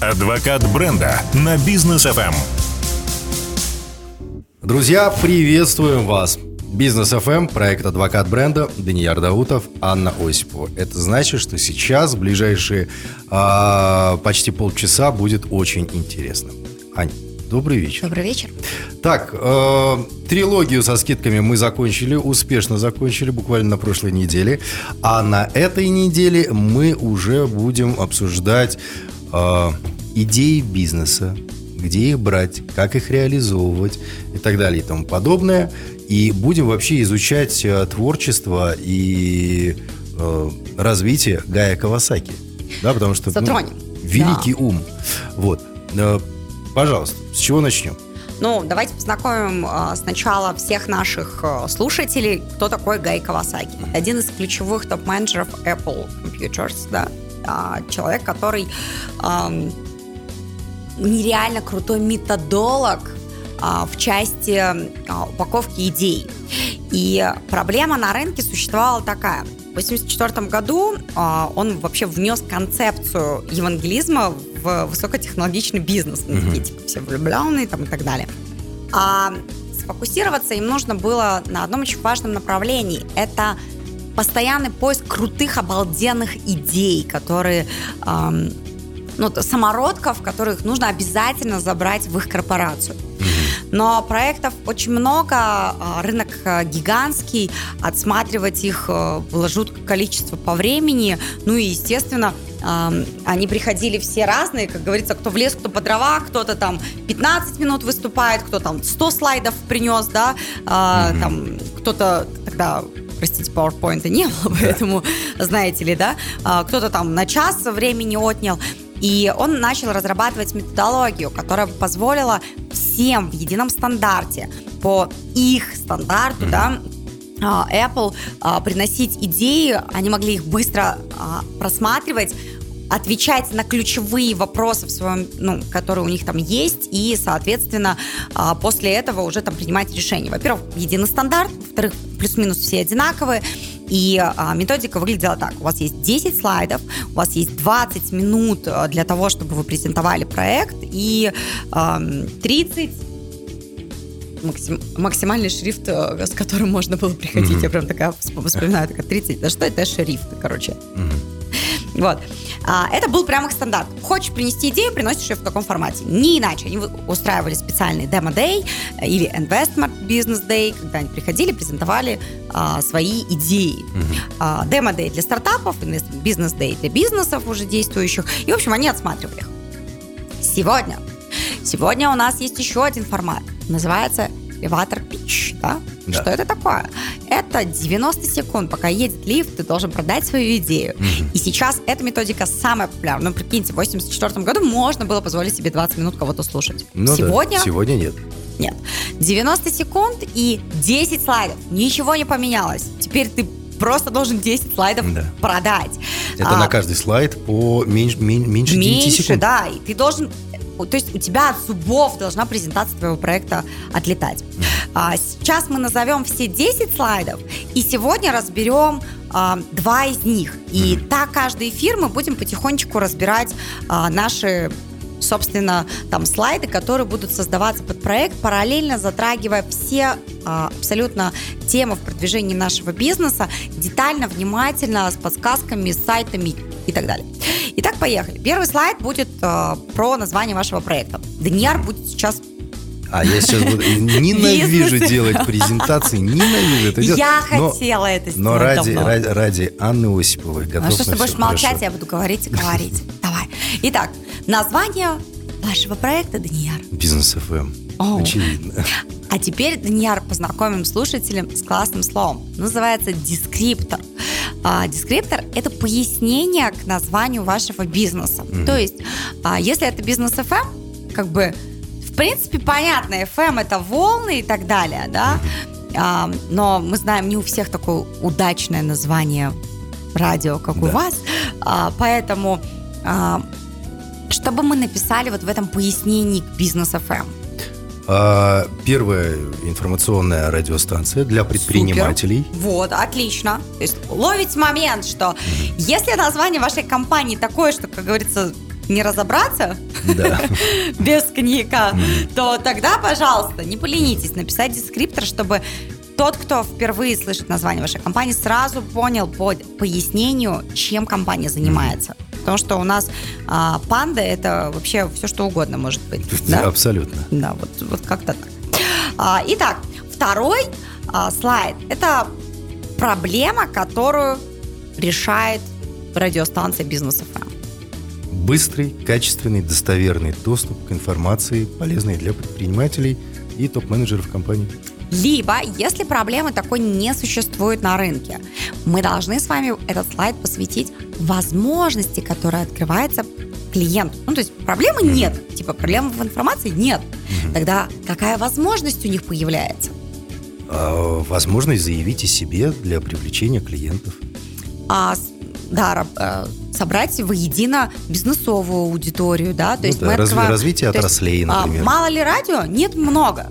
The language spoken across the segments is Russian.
Адвокат бренда на бизнес FM. Друзья, приветствуем вас! Бизнес FM, проект «Адвокат бренда», Данияр Даутов, Анна Осипова. Это значит, что сейчас, в ближайшие а, почти полчаса, будет очень интересно. Ань, добрый вечер. Добрый вечер. Так, э, трилогию со скидками мы закончили, успешно закончили, буквально на прошлой неделе. А на этой неделе мы уже будем обсуждать э, идеи бизнеса, где их брать, как их реализовывать и так далее и тому подобное. И будем вообще изучать э, творчество и э, развитие Гая Кавасаки. Да, потому что... ну, великий ум. Вот. Э, пожалуйста, с чего начнем? Ну, давайте познакомим а, сначала всех наших а, слушателей, кто такой Гай Кавасаки. Один из ключевых топ-менеджеров Apple Computers, да, А, человек, который ам, нереально крутой методолог а, в части а, упаковки идей. И проблема на рынке существовала такая. В 1984 году а, он вообще внес концепцию евангелизма в высокотехнологичный бизнес. Такие, типа, все влюбленные там, и так далее. А сфокусироваться им нужно было на одном очень важном направлении. Это постоянный поиск крутых, обалденных идей, которые ам, ну, самородков, которых нужно обязательно забрать в их корпорацию. Но проектов очень много, а, рынок а, гигантский, отсматривать их а, было жуткое количество по времени. Ну и, естественно, они приходили все разные, как говорится, кто в лес, кто по дрова, кто-то там 15 минут выступает, кто там 100 слайдов принес, да, а, там кто-то тогда простите, PowerPoint не было, поэтому, знаете ли, да, а, кто-то там на час времени отнял. И он начал разрабатывать методологию, которая позволила всем в едином стандарте, по их стандарту, да, а, Apple а, приносить идеи, они могли их быстро просматривать, отвечать на ключевые вопросы в своем, ну, которые у них там есть, и, соответственно, а, после этого уже там принимать решения. Во-первых, единый стандарт, во-вторых, плюс-минус все одинаковые. И а, методика выглядела так. У вас есть 10 слайдов, у вас есть 20 минут а, для того, чтобы вы презентовали проект, и ам, 30 максим- максимальный шрифт, э, с которым можно было приходить. Мгм. Я прям такая всп- вспоминаю, такая 30. Да что это шрифт, короче. Вот. А, это был прям их стандарт. Хочешь принести идею, приносишь ее в таком формате. Не иначе. Они устраивали специальный демо-дей э, или investment business day, когда они приходили, презентовали а, свои идеи. А, демо-дей для стартапов, investment business day для бизнесов уже действующих. И, в общем, они отсматривали их. Сегодня. Сегодня у нас есть еще один формат. Называется elevator pitch. Да? Да. Что это такое? Это 90 секунд, пока едет лифт, ты должен продать свою идею. И сейчас эта методика самая популярная. Ну, прикиньте, в 84 году можно было позволить себе 20 минут кого-то слушать. Ну да, Сегодня Сегодня нет. нет. 90 секунд и 10 слайдов. Ничего не поменялось. Теперь ты просто должен 10 слайдов Да. продать. Это А, на каждый слайд по меньше, мен- меньше 9 Меньше, секунд. да. И ты должен... То есть у тебя от зубов должна презентация твоего проекта отлетать. А, сейчас мы назовем все 10 слайдов, и сегодня разберем а, два из них. И так каждый эфир мы будем потихонечку разбирать а, наши собственно, там слайды, которые будут создаваться под проект, параллельно затрагивая все а, абсолютно темы в продвижении нашего бизнеса, детально, внимательно, с подсказками, с сайтами и так далее. Итак, поехали. Первый слайд будет а, про название вашего проекта. Данияр будет сейчас А я сейчас буду... Ненавижу делать презентации, ненавижу это делать. Я Но- хотела это сделать Но ради, ради, ради Анны Осиповой готов А что ж ты будешь молчать, я буду говорить и говорить. Давай. Итак, название вашего проекта, Данияр. Бизнес ФМ. Очевидно. А теперь, Данияр, познакомим слушателям с классным словом. Называется дескриптор. А, дескриптор – это пояснение к названию вашего бизнеса. То есть, а, если это бизнес FM, как бы, в принципе, понятно, FM – это волны и так далее, да? А, но мы знаем, не у всех такое удачное название радио, как у Да. вас. А, поэтому, а, чтобы мы написали вот в этом пояснении к бизнес FM? А, Первая информационная радиостанция для предпринимателей. Супер. Вот, отлично. То есть ловить момент, что если название вашей компании такое, что, как говорится, не разобраться Да. без коньяка, то тогда, пожалуйста, не поленитесь написать дескриптор, чтобы тот, кто впервые слышит название вашей компании, сразу понял по пояснению, чем компания занимается. Потому что у нас а, панда это вообще все что угодно может быть. Да? Абсолютно. Да, вот, вот как-то так. А, итак, второй а, слайд – это проблема, которую решает радиостанция Бизнес ФМ. Быстрый, качественный, достоверный доступ к информации, полезной для предпринимателей и топ-менеджеров компании. Либо, если проблемы такой не существует на рынке, мы должны с вами этот слайд посвятить возможности, которые открывается клиенту. Ну, то есть проблемы нет, типа проблемы в информации нет. Тогда какая возможность у них появляется? А, возможность заявить о себе для привлечения клиентов. А, да, э, собрать воедино бизнесовую аудиторию, да, то Ну есть да, мы разви- открываем- развитие то есть, отраслей, а, например. мало ли радио? Нет, много.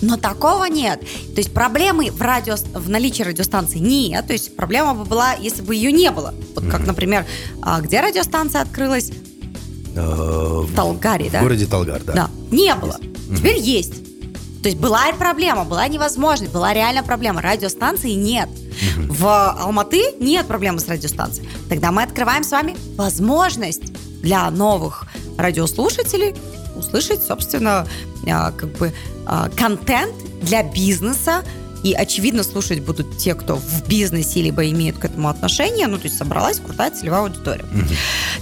Но такого нет. То есть проблемы в, радио, в наличии радиостанции нет. То есть проблема бы была, если бы ее не было. Вот как, например, а, где радиостанция открылась? А, В Талгаре, в да? городе Талгар, да. Да. Не было. Теперь есть. То есть была проблема, была невозможность, была реальная проблема. Радиостанции нет. В Алматы нет проблемы с радиостанцией. Тогда мы открываем с вами возможность для новых радиослушателей услышать, собственно, а, как бы а, контент для бизнеса. И, очевидно, слушать будут те, кто в бизнесе либо имеют к этому отношение. Ну, то есть собралась крутая целевая аудитория.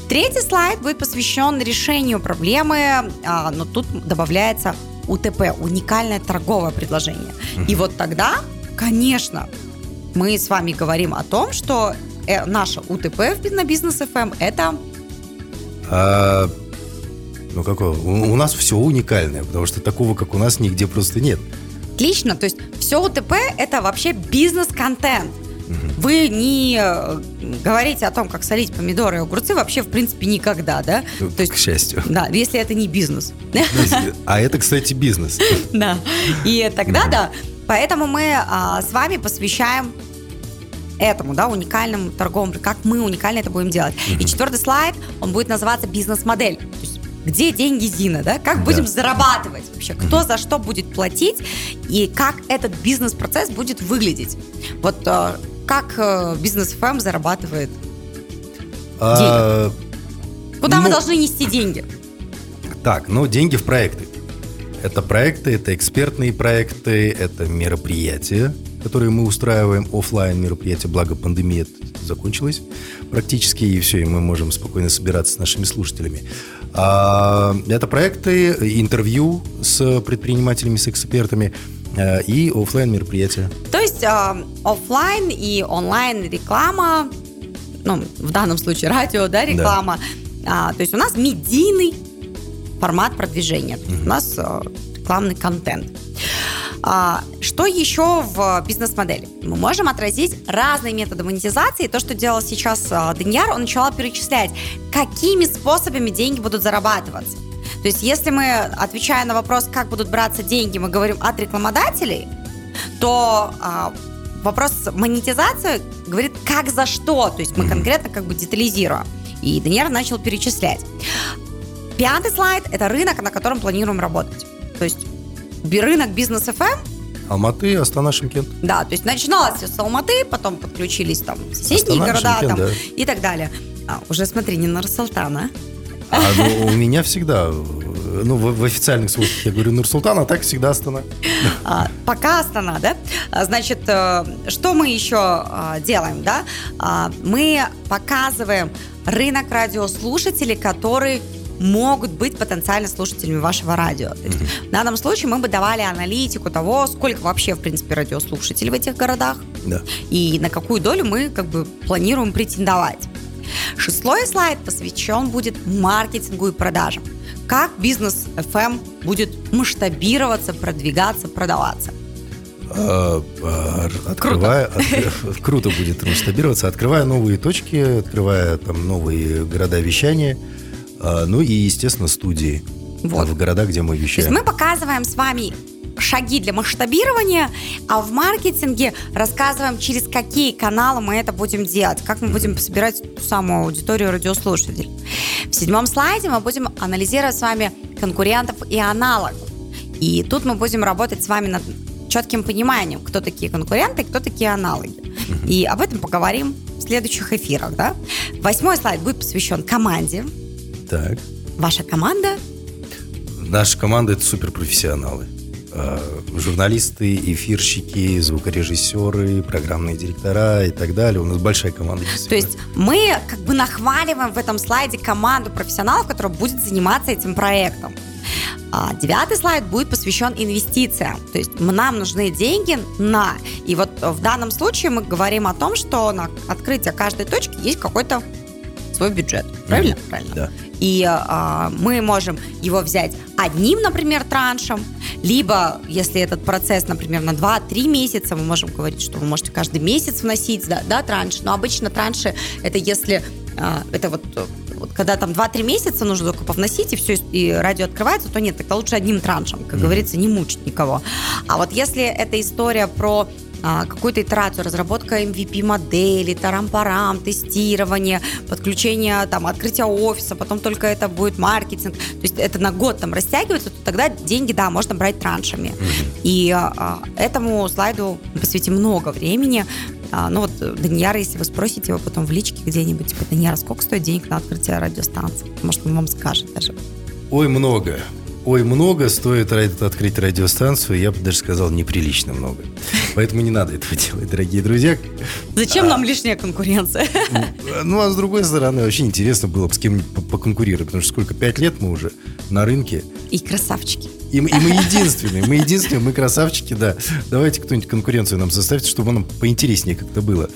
Третий слайд будет посвящен решению проблемы, а, но тут добавляется УТП, уникальное торговое предложение. И вот тогда, конечно, мы с вами говорим о том, что э, наша УТП на бизнес ФМ это А, ну какое? У, у нас все уникальное, потому что такого, как у нас, нигде просто нет. отлично. То есть все УТП это вообще бизнес-контент. Вы не э, говорите о том, как солить помидоры и огурцы вообще в принципе никогда, да? Ну, То есть, к счастью. да, если это не бизнес. А это, кстати, бизнес. Да. И тогда да. Поэтому мы а, с вами посвящаем этому, да, уникальному торговому, как мы уникально это будем делать. И четвертый слайд, он будет называться бизнес-модель. То есть, где деньги Зина, да? Как Да. будем зарабатывать вообще? Кто за что будет платить? И как этот бизнес-процесс будет выглядеть? Вот э, как э, бизнес-ФМ зарабатывает? А, Куда мы Ну, должны нести деньги? Так, ну, деньги в проекты. Это проекты, это экспертные проекты, это мероприятия, которые мы устраиваем, оффлайн мероприятия, благо пандемия закончилась практически, и все, и мы можем спокойно собираться с нашими слушателями. А, это проекты, интервью с предпринимателями, с экспертами э, и оффлайн мероприятия. То есть э, офлайн и онлайн реклама, ну, в данном случае радио, да, реклама. А, то есть у нас медийный формат продвижения. Есть У нас э, рекламный контент. А, что еще в бизнес-модели? Мы можем отразить разные методы монетизации. То, что делал сейчас э, Даньяр, он начал перечислять, какими способами деньги будут зарабатываться. То есть, если мы, отвечая на вопрос, как будут браться деньги, мы говорим от рекламодателей, то а, вопрос монетизации говорит, как за что. То есть мы конкретно как бы детализируем. И Даниэль начал перечислять. Пятый слайд – это рынок, на котором планируем работать. То есть рынок бизнес ФМ, Алматы, Астана, Шымкент. да, то есть начиналось все с Алматы, потом подключились там соседние Астана, города Шымкент, там, да. и так далее. А, уже смотри, не Нур-Султан, а? А ну, у меня всегда, ну, в, в официальных сводках я говорю Нур-Султан, а так всегда Астана. А, пока Астана, да? А, Значит, э, что мы еще а, делаем, да? Мы показываем рынок радиослушателей, которые могут быть потенциально слушателями вашего радио. Есть, В данном случае мы бы давали аналитику того, сколько вообще, в принципе, радиослушателей в этих городах Да. и на какую долю мы как бы планируем претендовать. Шестой слайд посвящен будет маркетингу и продажам. Как бизнес FM будет масштабироваться, продвигаться, продаваться. А, а, Открывая, откры- круто будет масштабироваться, открывая новые точки, открывая там новые города вещания, ну и, естественно, студии Вот. в городах, где мы То есть вещаем. мы показываем с вами, шаги для масштабирования, а в маркетинге рассказываем, через какие каналы мы это будем делать, как мы будем собирать ту самую аудиторию радиослушателей. В седьмом слайде мы будем анализировать с вами конкурентов и аналогов. И тут мы будем работать с вами над четким пониманием, кто такие конкуренты, кто такие аналоги. И об этом поговорим в следующих эфирах. Да? Восьмой слайд будет посвящен команде. Так. Ваша команда? Наша команда это суперпрофессионалы. Э, Журналисты, эфирщики, звукорежиссеры, программные директора и так далее. У нас большая команда. То есть мы как бы нахваливаем в этом слайде команду профессионалов, которая будет заниматься этим проектом. А девятый слайд будет посвящен инвестициям. То есть нам нужны деньги на... И вот в данном случае мы говорим о том, что на открытие каждой точки есть какой-то свой бюджет. Правильно? Мгм. Правильно. Да. И а, мы можем его взять одним, например, траншем, либо, если этот процесс, например, на 2-3 месяца, мы можем говорить, что вы можете каждый месяц вносить, да, да транш. Но обычно транши это если а, это вот, вот когда там 2-3 месяца нужно только повносить, и все, и радио открывается, то нет, тогда лучше одним траншем, как говорится, не мучить никого. А вот если эта история про а, какую-то итерацию, разработка MVP-модели, тарам-парам, тестирование, подключение, там, открытие офиса, потом только это будет маркетинг, то есть это на год там растягивается, то тогда деньги, да, можно брать траншами. И а, этому слайду посвятим много времени. А, ну вот Данияра, если вы спросите его потом в личке где-нибудь, типа, Данияра, сколько стоит денег на открытие радиостанции? Может, он вам скажет даже. Ой, много. Ой, много стоит открыть радиостанцию, я бы даже сказал, неприлично много. Поэтому не надо этого делать, дорогие друзья. Зачем нам лишняя конкуренция? Ну, а с другой стороны, очень интересно было бы с по- поконкурировать, потому что сколько, пять лет мы уже на рынке, И красавчики. и, мы- и мы единственные, мы единственные, мы красавчики, да. Давайте кто-нибудь конкуренцию нам составит, чтобы нам поинтереснее как-то было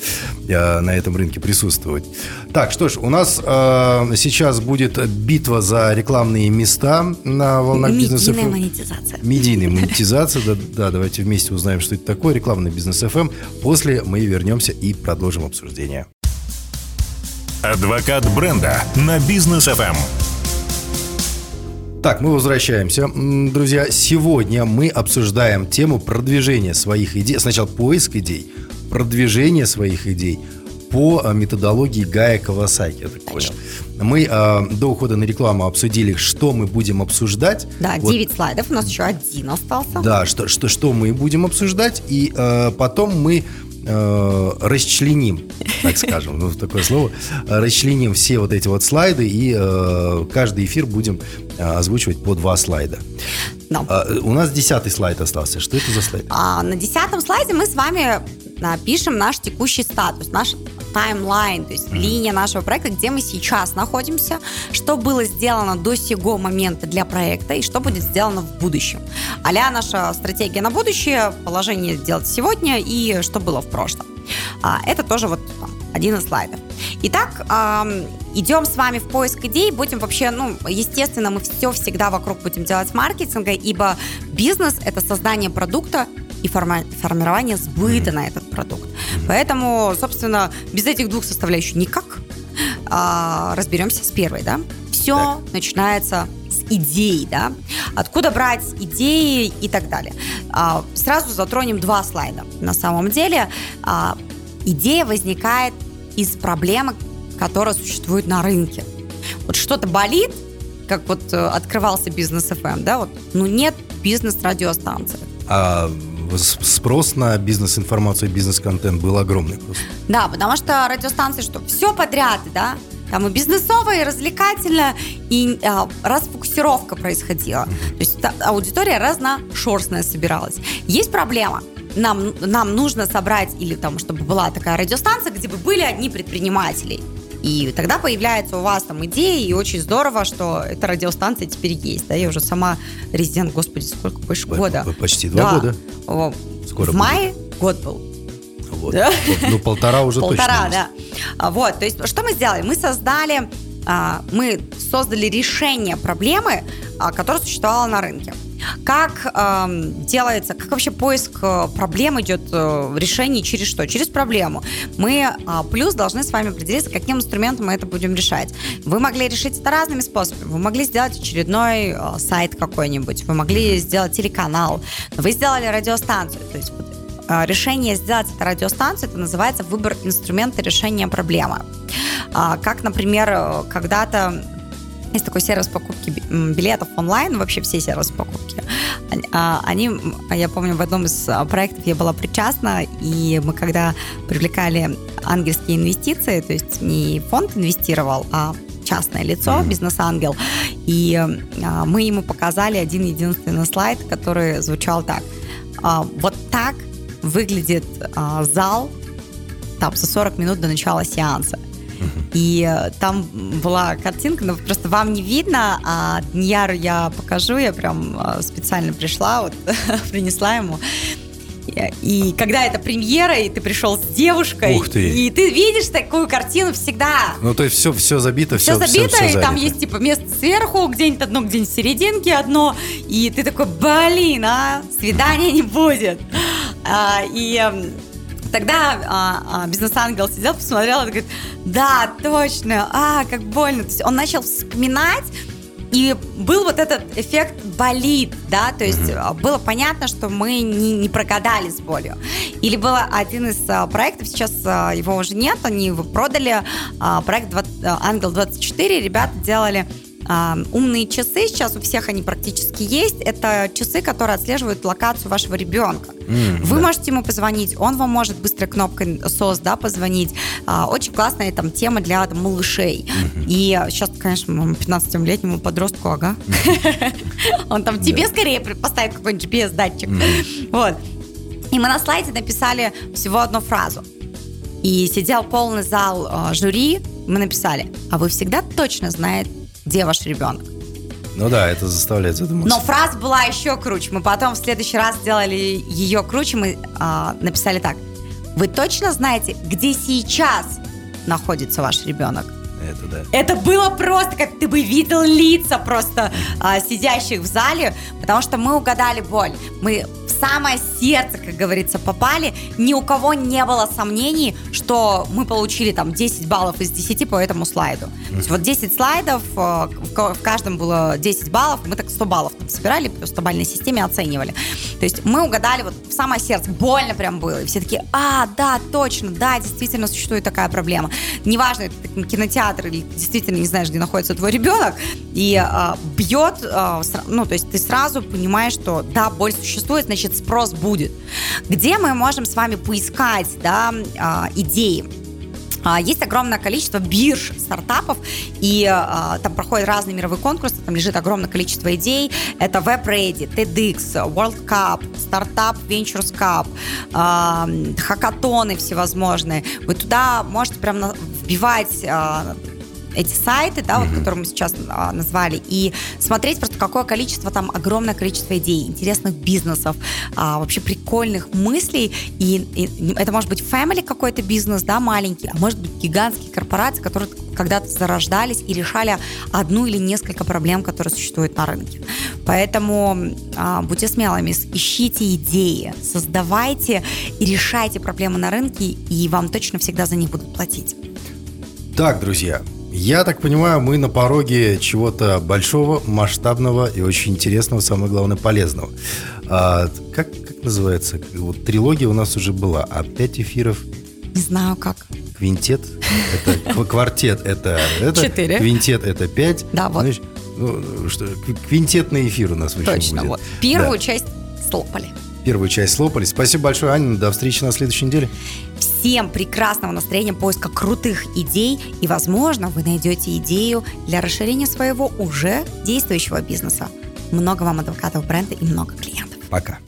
э, на этом рынке присутствовать. Так, что ж, у нас э, сейчас будет битва за рекламные места на волнах бизнеса. Медийная монетизация. Медийная монетизация, да, да, давайте вместе узнаем, что это такое, рекламный бизнес FM. После мы вернемся и продолжим обсуждение. Адвокат бренда на бизнес. FM. Так, мы возвращаемся. Друзья, сегодня мы обсуждаем тему продвижения своих идей. Сначала поиск идей, продвижение своих идей по а, методологии Гая Кавасаки, я так понял. Мы а, до ухода на рекламу обсудили, что мы будем обсуждать. Да, Вот 9 слайдов, у нас еще один остался. Да, что, что, что мы будем обсуждать, и э, потом мы э, расчленим, так скажем, ну, такое слово, э, расчленим все вот эти вот слайды, и э, каждый эфир будем э, озвучивать по два слайда. Да. А, э, у нас десятый слайд остался. Что это за слайд? А, на десятом слайде мы с вами напишем наш текущий статус, наш таймлайн, то есть линия нашего проекта, где мы сейчас находимся, что было сделано до сего момента для проекта и что будет сделано в будущем. Аля наша стратегия на будущее, положение сделать сегодня и что было в прошлом. А, это тоже вот там, один из слайдов. Итак, ам, идем с вами в поиск идей, будем вообще, ну, естественно, мы все всегда вокруг будем делать маркетинга, ибо бизнес – это создание продукта и форма- формирование сбыта на этот продукт. Поэтому, собственно, без этих двух составляющих никак. А, разберемся с первой, да? Все начинается с идей, да? Откуда брать идеи и так далее. А, сразу затронем два слайда. На самом деле, а, идея возникает из проблемы, которая существует на рынке. Вот что-то болит, как вот э, открывался бизнес FM, да, вот, ну нет бизнес-радиостанции. А спрос на бизнес-информацию, бизнес-контент был огромный просто. Да, потому что радиостанции что? Все подряд, да? Там и бизнесовое, и развлекательное, и а, расфокусировка происходила. То есть та- аудитория разношерстная собиралась. Есть проблема. Нам, нам нужно собрать, или там, чтобы была такая радиостанция, где бы были одни предприниматели. И тогда появляется у вас там идея, и очень здорово, что эта радиостанция теперь есть. Да, я уже сама резидент, господи, сколько, больше П- года. почти два Да. года. Скоро в мае год был. Вот. Да? Ну, полтора уже Полтора, точно. да. А, Вот, то есть что мы сделали? Мы создали, а, мы создали решение проблемы, а, которая существовала на рынке. Как э, делается, как вообще поиск э, проблем идет, э, решений через что? Через проблему. Мы э, плюс должны с вами определиться, каким инструментом мы это будем решать. Вы могли решить это разными способами. Вы могли сделать очередной э, сайт какой-нибудь, вы могли сделать телеканал, вы сделали радиостанцию. То есть э, решение сделать это радиостанцию, это называется выбор инструмента решения проблемы. А, как, например, когда-то есть такой сервис покупки билетов онлайн, вообще все сервисы покупки. А, они, я помню, в одном из а, проектов я была причастна, и мы когда привлекали ангельские инвестиции, то есть не фонд инвестировал, а частное лицо, mm-hmm. бизнес-ангел, и а, мы ему показали один единственный слайд, который звучал так. Вот так выглядит зал там за 40 минут до начала сеанса. И э, там была картинка, но просто вам не видно, а Дняру я покажу, я прям э, специально пришла, вот принесла ему. И когда это премьера, и ты пришел с девушкой, Ух ты. и ты видишь такую картину всегда. Ну, то есть все, все забито, все, все забито, все, все и там есть типа место сверху, где-нибудь одно, где-нибудь в серединке одно, и ты такой, блин, а, свидания не будет. А, и эм, Тогда а, а, бизнес-ангел сидел, посмотрел и говорит, да, точно, а, как больно. То есть он начал вспоминать, и был вот этот эффект болит, да, то есть mm-hmm. было понятно, что мы не, не прогадали с болью. Или был один из а, проектов, сейчас а, его уже нет, они его продали, а, проект 20, Ангел 24, ребята делали умные часы, сейчас у всех они практически есть, это часы, которые отслеживают локацию вашего ребенка. Mm, Вы да. можете ему позвонить, он вам может быстрой кнопкой SOS, да, позвонить. А, очень классная там тема для там, малышей. Mm-hmm. И сейчас, конечно, 15-летнему подростку, ага. Он там тебе скорее поставит какой-нибудь GPS-датчик. Вот. И мы на слайде написали всего одну фразу. И сидел полный зал э, жюри, мы написали, а вы всегда точно знаете, где ваш ребенок. Ну да, это заставляет задуматься. Но фраза была еще круче. Мы потом в следующий раз сделали ее круче. Мы а, написали так. Вы точно знаете, где сейчас находится ваш ребенок? Это да. Это было просто, как ты бы видел лица просто а, сидящих в зале, потому что мы угадали боль. Мы самое сердце, как говорится, попали. Ни у кого не было сомнений, что мы получили там 10 баллов из 10 по этому слайду. Mm-hmm. То есть вот 10 слайдов, э, в каждом было 10 баллов, мы так 100 баллов там собирали, по 100 бальной системе оценивали. То есть мы угадали вот в самое сердце, больно прям было. И все такие, а, да, точно, да, действительно существует такая проблема. Неважно, это кинотеатр или действительно не знаешь, где находится твой ребенок, и а, бьет, а, ну, то есть ты сразу понимаешь, что да, боль существует, значит, спрос будет. Где мы можем с вами поискать да, а, идеи? А, есть огромное количество бирж стартапов, и а, там проходят разные мировые конкурсы, там лежит огромное количество идей. Это WebReady, TEDx, World Cup, Startup Ventures Cup, а, хакатоны всевозможные. Вы туда можете прям вбивать а, эти сайты, да, вот, которые мы сейчас а, назвали, и смотреть просто какое количество там, огромное количество идей, интересных бизнесов, а, вообще прикольных мыслей, и, и это может быть family какой-то бизнес, да, маленький, а может быть гигантские корпорации, которые когда-то зарождались и решали одну или несколько проблем, которые существуют на рынке. Поэтому а, будьте смелыми, ищите идеи, создавайте и решайте проблемы на рынке, и вам точно всегда за них будут платить. Так, друзья, я так понимаю, мы на пороге чего-то большого, масштабного и очень интересного, самое главное, полезного. А, как, как называется? Вот трилогия у нас уже была, а пять эфиров? Не знаю как. Квинтет, это квартет, это, это Четыре. Квинтет это пять. Да, вот. Знаешь, ну, что, квинтетный эфир у нас в Точно, будет. вот. Первую да. часть слопали. Первую часть слопали. Спасибо большое, Аня. До встречи на следующей неделе. Всем прекрасного настроения, поиска крутых идей. И, возможно, вы найдете идею для расширения своего уже действующего бизнеса. Много вам адвокатов бренда и много клиентов. Пока.